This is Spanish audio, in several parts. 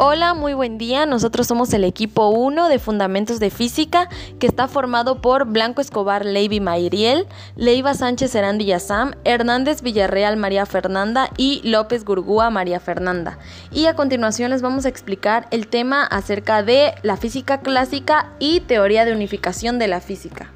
Hola, muy buen día. Nosotros somos el equipo 1 de Fundamentos de Física que está formado por Blanco Escobar Leiby Mayriel, Leiva Sánchez Erandi Yazam, Hernández Villarreal María Fernanda y López Gurgúa María Fernanda. Y a continuación les vamos a explicar el tema acerca de la física clásica y teoría de unificación de la física.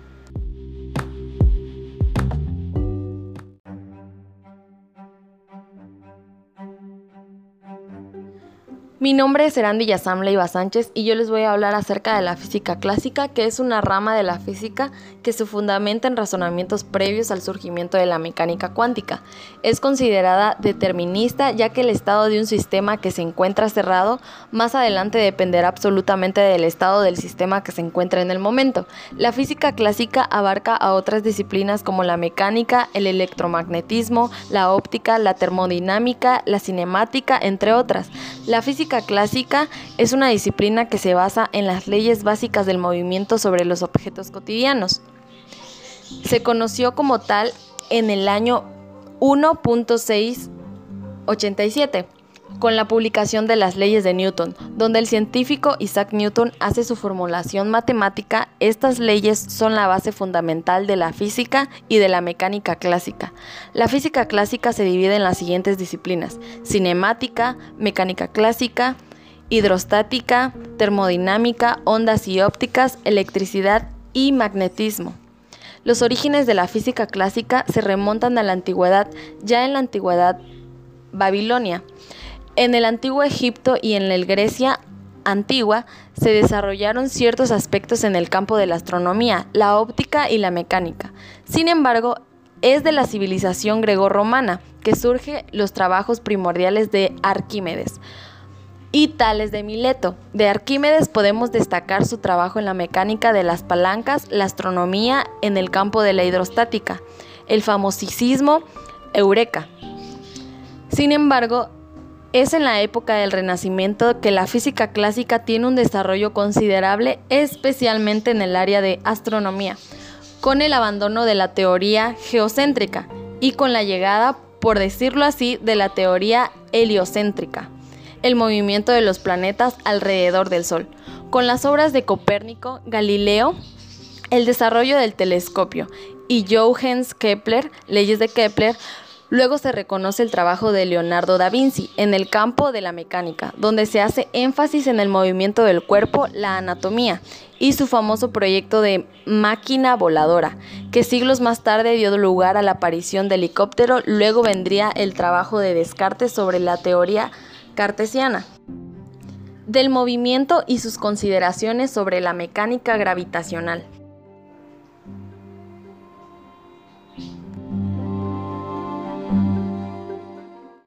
Mi nombre es Erandi Yazam Leiva Sánchez y yo les voy a hablar acerca de la física clásica, que es una rama de la física que se fundamenta en razonamientos previos al surgimiento de la mecánica cuántica. Es considerada determinista ya que el estado de un sistema que se encuentra cerrado más adelante dependerá absolutamente del estado del sistema que se encuentra en el momento. La física clásica abarca a otras disciplinas como la mecánica, el electromagnetismo, la óptica, la termodinámica, la cinemática, entre otras. La física clásica es una disciplina que se basa en las leyes básicas del movimiento sobre los objetos cotidianos. Se conoció como tal en el año 1.687 con la publicación de las leyes de Newton, donde el científico Isaac Newton hace su formulación matemática, estas leyes son la base fundamental de la física y de la mecánica clásica. La física clásica se divide en las siguientes disciplinas, cinemática, mecánica clásica, hidrostática, termodinámica, ondas y ópticas, electricidad y magnetismo. Los orígenes de la física clásica se remontan a la antigüedad, ya en la antigüedad Babilonia. En el antiguo Egipto y en la Grecia antigua se desarrollaron ciertos aspectos en el campo de la astronomía, la óptica y la mecánica. Sin embargo, es de la civilización grego-romana que surgen los trabajos primordiales de Arquímedes y Tales de Mileto. De Arquímedes podemos destacar su trabajo en la mecánica de las palancas, la astronomía en el campo de la hidrostática, el famosísimo Eureka. Sin embargo, es en la época del Renacimiento que la física clásica tiene un desarrollo considerable, especialmente en el área de astronomía, con el abandono de la teoría geocéntrica y con la llegada, por decirlo así, de la teoría heliocéntrica, el movimiento de los planetas alrededor del Sol. Con las obras de Copérnico, Galileo, el desarrollo del telescopio y Johannes Kepler, leyes de Kepler, Luego se reconoce el trabajo de Leonardo da Vinci en el campo de la mecánica, donde se hace énfasis en el movimiento del cuerpo, la anatomía y su famoso proyecto de máquina voladora, que siglos más tarde dio lugar a la aparición del helicóptero. Luego vendría el trabajo de Descartes sobre la teoría cartesiana del movimiento y sus consideraciones sobre la mecánica gravitacional.